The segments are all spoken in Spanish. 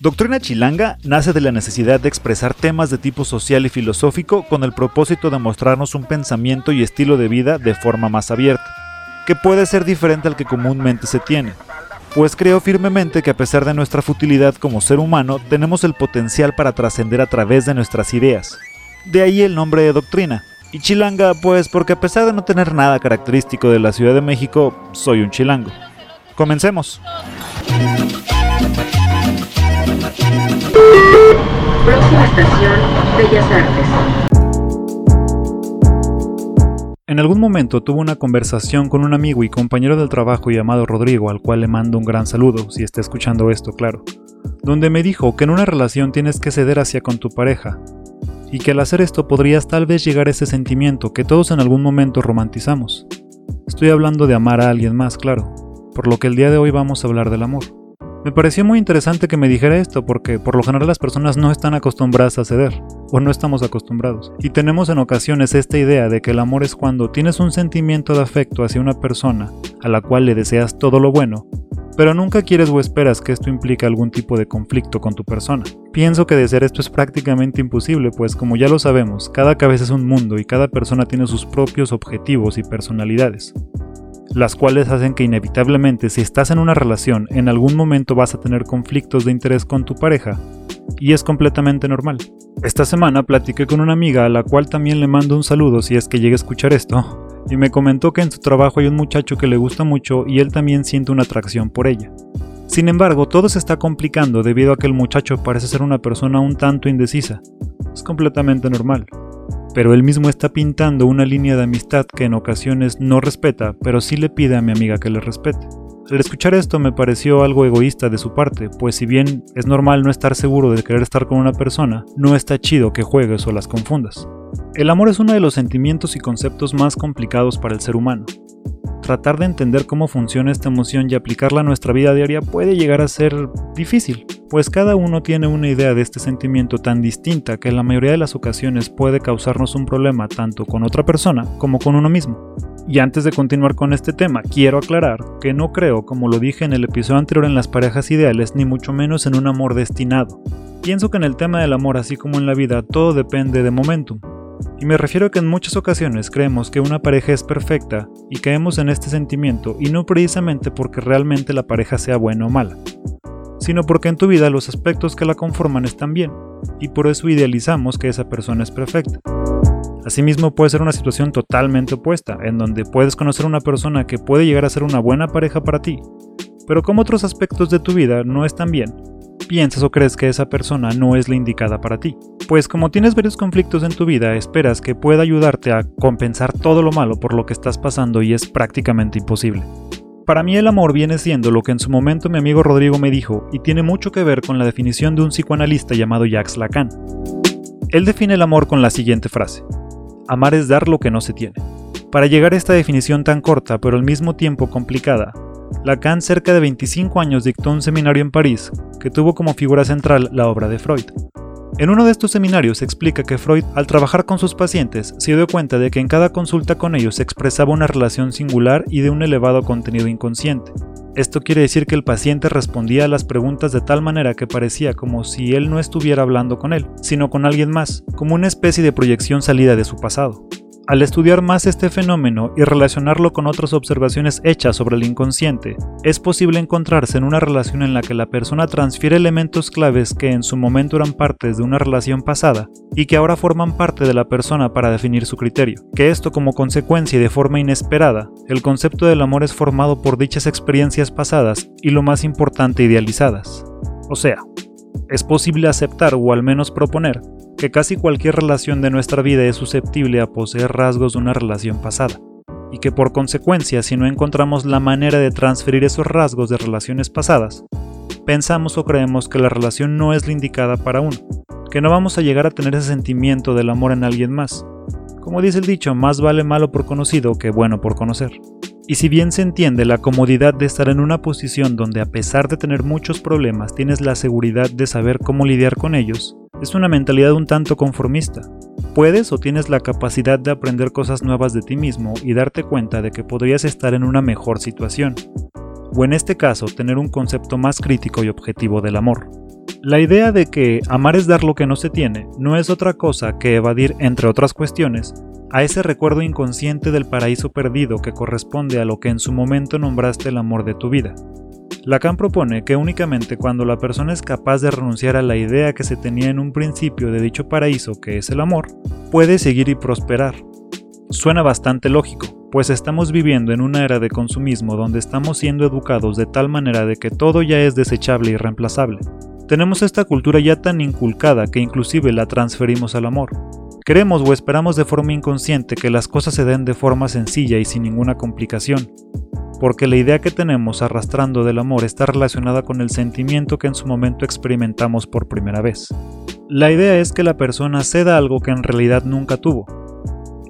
Doctrina Chilanga nace de la necesidad de expresar temas de tipo social y filosófico con el propósito de mostrarnos un pensamiento y estilo de vida de forma más abierta, que puede ser diferente al que comúnmente se tiene, pues creo firmemente que a pesar de nuestra futilidad como ser humano, tenemos el potencial para trascender a través de nuestras ideas. De ahí el nombre de doctrina. Y chilanga, pues porque a pesar de no tener nada característico de la Ciudad de México, soy un chilango. Comencemos. Próxima estación, Bellas Artes. En algún momento tuve una conversación con un amigo y compañero del trabajo llamado Rodrigo, al cual le mando un gran saludo, si está escuchando esto, claro, donde me dijo que en una relación tienes que ceder hacia con tu pareja, y que al hacer esto podrías tal vez llegar a ese sentimiento que todos en algún momento romantizamos. Estoy hablando de amar a alguien más, claro, por lo que el día de hoy vamos a hablar del amor. Me pareció muy interesante que me dijera esto porque por lo general las personas no están acostumbradas a ceder, o no estamos acostumbrados. Y tenemos en ocasiones esta idea de que el amor es cuando tienes un sentimiento de afecto hacia una persona a la cual le deseas todo lo bueno, pero nunca quieres o esperas que esto implique algún tipo de conflicto con tu persona. Pienso que de ser esto es prácticamente imposible, pues como ya lo sabemos, cada cabeza es un mundo y cada persona tiene sus propios objetivos y personalidades las cuales hacen que inevitablemente si estás en una relación en algún momento vas a tener conflictos de interés con tu pareja, y es completamente normal. Esta semana platiqué con una amiga a la cual también le mando un saludo si es que llega a escuchar esto, y me comentó que en su trabajo hay un muchacho que le gusta mucho y él también siente una atracción por ella. Sin embargo, todo se está complicando debido a que el muchacho parece ser una persona un tanto indecisa. Es completamente normal pero él mismo está pintando una línea de amistad que en ocasiones no respeta, pero sí le pide a mi amiga que le respete. Al escuchar esto me pareció algo egoísta de su parte, pues si bien es normal no estar seguro de querer estar con una persona, no está chido que juegues o las confundas. El amor es uno de los sentimientos y conceptos más complicados para el ser humano. Tratar de entender cómo funciona esta emoción y aplicarla a nuestra vida diaria puede llegar a ser difícil, pues cada uno tiene una idea de este sentimiento tan distinta que en la mayoría de las ocasiones puede causarnos un problema tanto con otra persona como con uno mismo. Y antes de continuar con este tema, quiero aclarar que no creo, como lo dije en el episodio anterior en las parejas ideales, ni mucho menos en un amor destinado. Pienso que en el tema del amor, así como en la vida, todo depende de momentum. Y me refiero a que en muchas ocasiones creemos que una pareja es perfecta y caemos en este sentimiento y no precisamente porque realmente la pareja sea buena o mala sino porque en tu vida los aspectos que la conforman están bien, y por eso idealizamos que esa persona es perfecta. Asimismo puede ser una situación totalmente opuesta, en donde puedes conocer una persona que puede llegar a ser una buena pareja para ti, pero como otros aspectos de tu vida no están bien, piensas o crees que esa persona no es la indicada para ti. Pues como tienes varios conflictos en tu vida, esperas que pueda ayudarte a compensar todo lo malo por lo que estás pasando y es prácticamente imposible. Para mí el amor viene siendo lo que en su momento mi amigo Rodrigo me dijo y tiene mucho que ver con la definición de un psicoanalista llamado Jacques Lacan. Él define el amor con la siguiente frase. Amar es dar lo que no se tiene. Para llegar a esta definición tan corta pero al mismo tiempo complicada, Lacan cerca de 25 años dictó un seminario en París que tuvo como figura central la obra de Freud. En uno de estos seminarios explica que Freud, al trabajar con sus pacientes, se dio cuenta de que en cada consulta con ellos se expresaba una relación singular y de un elevado contenido inconsciente. Esto quiere decir que el paciente respondía a las preguntas de tal manera que parecía como si él no estuviera hablando con él, sino con alguien más, como una especie de proyección salida de su pasado. Al estudiar más este fenómeno y relacionarlo con otras observaciones hechas sobre el inconsciente, es posible encontrarse en una relación en la que la persona transfiere elementos claves que en su momento eran partes de una relación pasada y que ahora forman parte de la persona para definir su criterio. Que esto como consecuencia y de forma inesperada, el concepto del amor es formado por dichas experiencias pasadas y lo más importante idealizadas. O sea, es posible aceptar o al menos proponer que casi cualquier relación de nuestra vida es susceptible a poseer rasgos de una relación pasada, y que por consecuencia si no encontramos la manera de transferir esos rasgos de relaciones pasadas, pensamos o creemos que la relación no es la indicada para uno, que no vamos a llegar a tener ese sentimiento del amor en alguien más. Como dice el dicho, más vale malo por conocido que bueno por conocer. Y si bien se entiende la comodidad de estar en una posición donde a pesar de tener muchos problemas tienes la seguridad de saber cómo lidiar con ellos, es una mentalidad un tanto conformista. Puedes o tienes la capacidad de aprender cosas nuevas de ti mismo y darte cuenta de que podrías estar en una mejor situación. O en este caso, tener un concepto más crítico y objetivo del amor. La idea de que amar es dar lo que no se tiene no es otra cosa que evadir, entre otras cuestiones, a ese recuerdo inconsciente del paraíso perdido que corresponde a lo que en su momento nombraste el amor de tu vida. Lacan propone que únicamente cuando la persona es capaz de renunciar a la idea que se tenía en un principio de dicho paraíso que es el amor, puede seguir y prosperar. Suena bastante lógico, pues estamos viviendo en una era de consumismo donde estamos siendo educados de tal manera de que todo ya es desechable y reemplazable. Tenemos esta cultura ya tan inculcada que inclusive la transferimos al amor. Queremos o esperamos de forma inconsciente que las cosas se den de forma sencilla y sin ninguna complicación, porque la idea que tenemos arrastrando del amor está relacionada con el sentimiento que en su momento experimentamos por primera vez. La idea es que la persona ceda algo que en realidad nunca tuvo,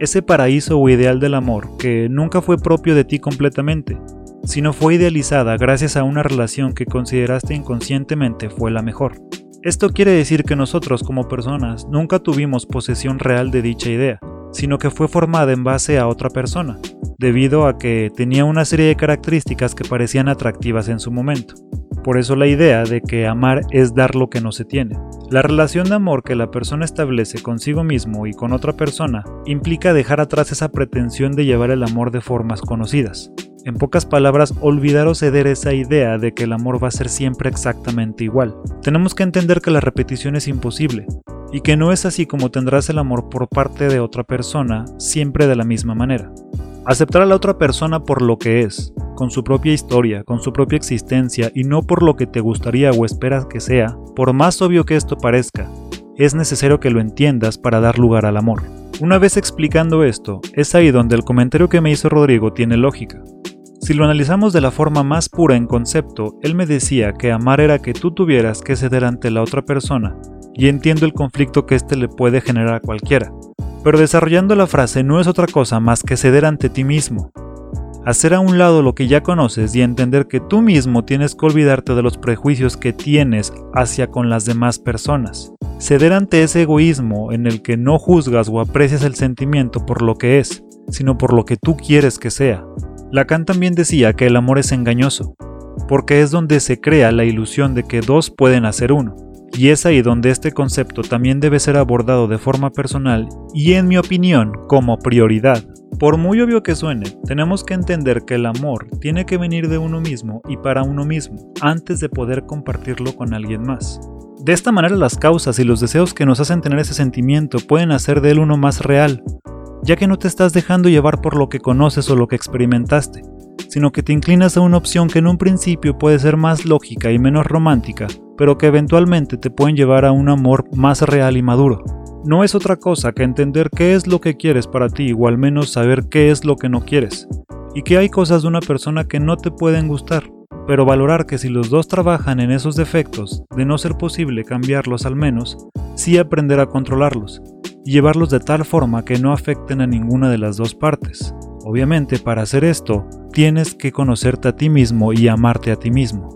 ese paraíso o ideal del amor que nunca fue propio de ti completamente, sino fue idealizada gracias a una relación que consideraste inconscientemente fue la mejor. Esto quiere decir que nosotros como personas nunca tuvimos posesión real de dicha idea, sino que fue formada en base a otra persona, debido a que tenía una serie de características que parecían atractivas en su momento. Por eso la idea de que amar es dar lo que no se tiene. La relación de amor que la persona establece consigo mismo y con otra persona implica dejar atrás esa pretensión de llevar el amor de formas conocidas. En pocas palabras, olvidar o ceder esa idea de que el amor va a ser siempre exactamente igual. Tenemos que entender que la repetición es imposible, y que no es así como tendrás el amor por parte de otra persona siempre de la misma manera. Aceptar a la otra persona por lo que es, con su propia historia, con su propia existencia y no por lo que te gustaría o esperas que sea, por más obvio que esto parezca, es necesario que lo entiendas para dar lugar al amor. Una vez explicando esto, es ahí donde el comentario que me hizo Rodrigo tiene lógica. Si lo analizamos de la forma más pura en concepto, él me decía que amar era que tú tuvieras que ceder ante la otra persona, y entiendo el conflicto que éste le puede generar a cualquiera. Pero desarrollando la frase no es otra cosa más que ceder ante ti mismo, hacer a un lado lo que ya conoces y entender que tú mismo tienes que olvidarte de los prejuicios que tienes hacia con las demás personas. Ceder ante ese egoísmo en el que no juzgas o aprecias el sentimiento por lo que es, sino por lo que tú quieres que sea. Lacan también decía que el amor es engañoso, porque es donde se crea la ilusión de que dos pueden hacer uno. Y es ahí donde este concepto también debe ser abordado de forma personal y en mi opinión como prioridad. Por muy obvio que suene, tenemos que entender que el amor tiene que venir de uno mismo y para uno mismo, antes de poder compartirlo con alguien más. De esta manera las causas y los deseos que nos hacen tener ese sentimiento pueden hacer de él uno más real, ya que no te estás dejando llevar por lo que conoces o lo que experimentaste, sino que te inclinas a una opción que en un principio puede ser más lógica y menos romántica, pero que eventualmente te pueden llevar a un amor más real y maduro. No es otra cosa que entender qué es lo que quieres para ti o al menos saber qué es lo que no quieres, y que hay cosas de una persona que no te pueden gustar, pero valorar que si los dos trabajan en esos defectos, de no ser posible cambiarlos al menos, sí aprender a controlarlos, y llevarlos de tal forma que no afecten a ninguna de las dos partes. Obviamente para hacer esto, tienes que conocerte a ti mismo y amarte a ti mismo.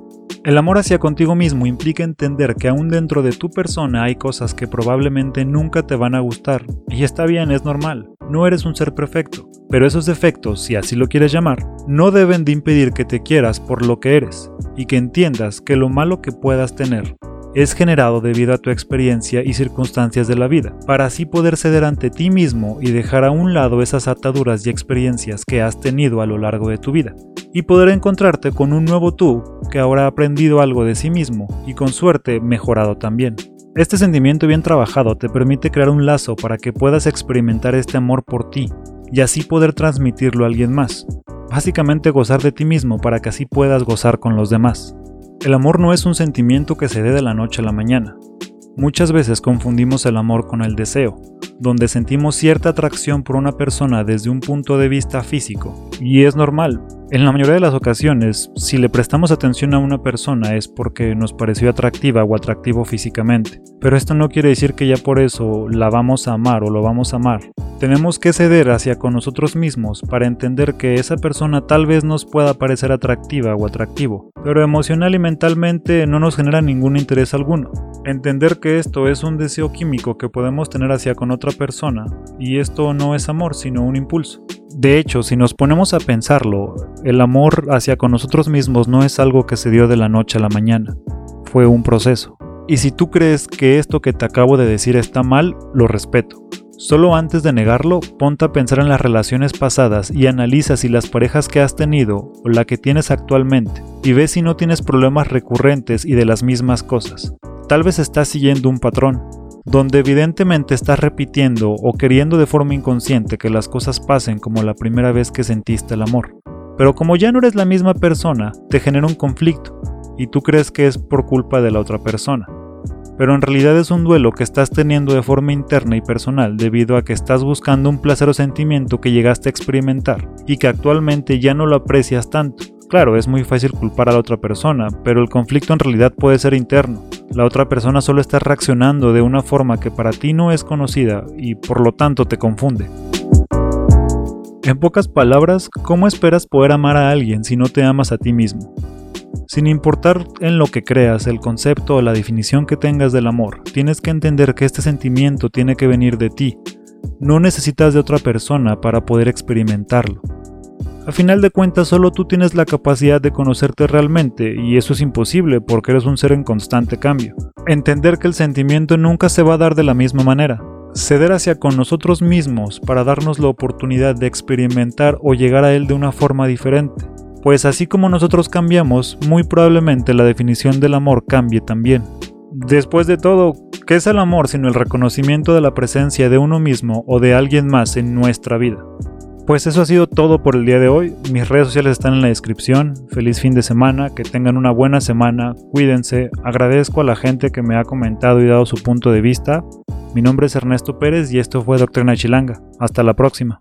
El amor hacia contigo mismo implica entender que aún dentro de tu persona hay cosas que probablemente nunca te van a gustar, y está bien, es normal, no eres un ser perfecto, pero esos defectos, si así lo quieres llamar, no deben de impedir que te quieras por lo que eres, y que entiendas que lo malo que puedas tener es generado debido a tu experiencia y circunstancias de la vida, para así poder ceder ante ti mismo y dejar a un lado esas ataduras y experiencias que has tenido a lo largo de tu vida, y poder encontrarte con un nuevo tú que ahora ha aprendido algo de sí mismo y con suerte mejorado también. Este sentimiento bien trabajado te permite crear un lazo para que puedas experimentar este amor por ti y así poder transmitirlo a alguien más. Básicamente gozar de ti mismo para que así puedas gozar con los demás. El amor no es un sentimiento que se dé de la noche a la mañana. Muchas veces confundimos el amor con el deseo, donde sentimos cierta atracción por una persona desde un punto de vista físico, y es normal. En la mayoría de las ocasiones, si le prestamos atención a una persona es porque nos pareció atractiva o atractivo físicamente, pero esto no quiere decir que ya por eso la vamos a amar o lo vamos a amar. Tenemos que ceder hacia con nosotros mismos para entender que esa persona tal vez nos pueda parecer atractiva o atractivo, pero emocional y mentalmente no nos genera ningún interés alguno. Entender que esto es un deseo químico que podemos tener hacia con otra persona, y esto no es amor sino un impulso. De hecho, si nos ponemos a pensarlo, el amor hacia con nosotros mismos no es algo que se dio de la noche a la mañana, fue un proceso. Y si tú crees que esto que te acabo de decir está mal, lo respeto. Solo antes de negarlo, ponte a pensar en las relaciones pasadas y analiza si las parejas que has tenido o la que tienes actualmente y ve si no tienes problemas recurrentes y de las mismas cosas. Tal vez estás siguiendo un patrón, donde evidentemente estás repitiendo o queriendo de forma inconsciente que las cosas pasen como la primera vez que sentiste el amor. Pero como ya no eres la misma persona, te genera un conflicto y tú crees que es por culpa de la otra persona pero en realidad es un duelo que estás teniendo de forma interna y personal debido a que estás buscando un placer o sentimiento que llegaste a experimentar y que actualmente ya no lo aprecias tanto. Claro, es muy fácil culpar a la otra persona, pero el conflicto en realidad puede ser interno. La otra persona solo está reaccionando de una forma que para ti no es conocida y por lo tanto te confunde. En pocas palabras, ¿cómo esperas poder amar a alguien si no te amas a ti mismo? Sin importar en lo que creas, el concepto o la definición que tengas del amor, tienes que entender que este sentimiento tiene que venir de ti. No necesitas de otra persona para poder experimentarlo. A final de cuentas, solo tú tienes la capacidad de conocerte realmente, y eso es imposible porque eres un ser en constante cambio. Entender que el sentimiento nunca se va a dar de la misma manera. Ceder hacia con nosotros mismos para darnos la oportunidad de experimentar o llegar a él de una forma diferente pues así como nosotros cambiamos, muy probablemente la definición del amor cambie también. Después de todo, ¿qué es el amor sino el reconocimiento de la presencia de uno mismo o de alguien más en nuestra vida? Pues eso ha sido todo por el día de hoy. Mis redes sociales están en la descripción. Feliz fin de semana, que tengan una buena semana, cuídense. Agradezco a la gente que me ha comentado y dado su punto de vista. Mi nombre es Ernesto Pérez y esto fue Doctrina Chilanga. Hasta la próxima.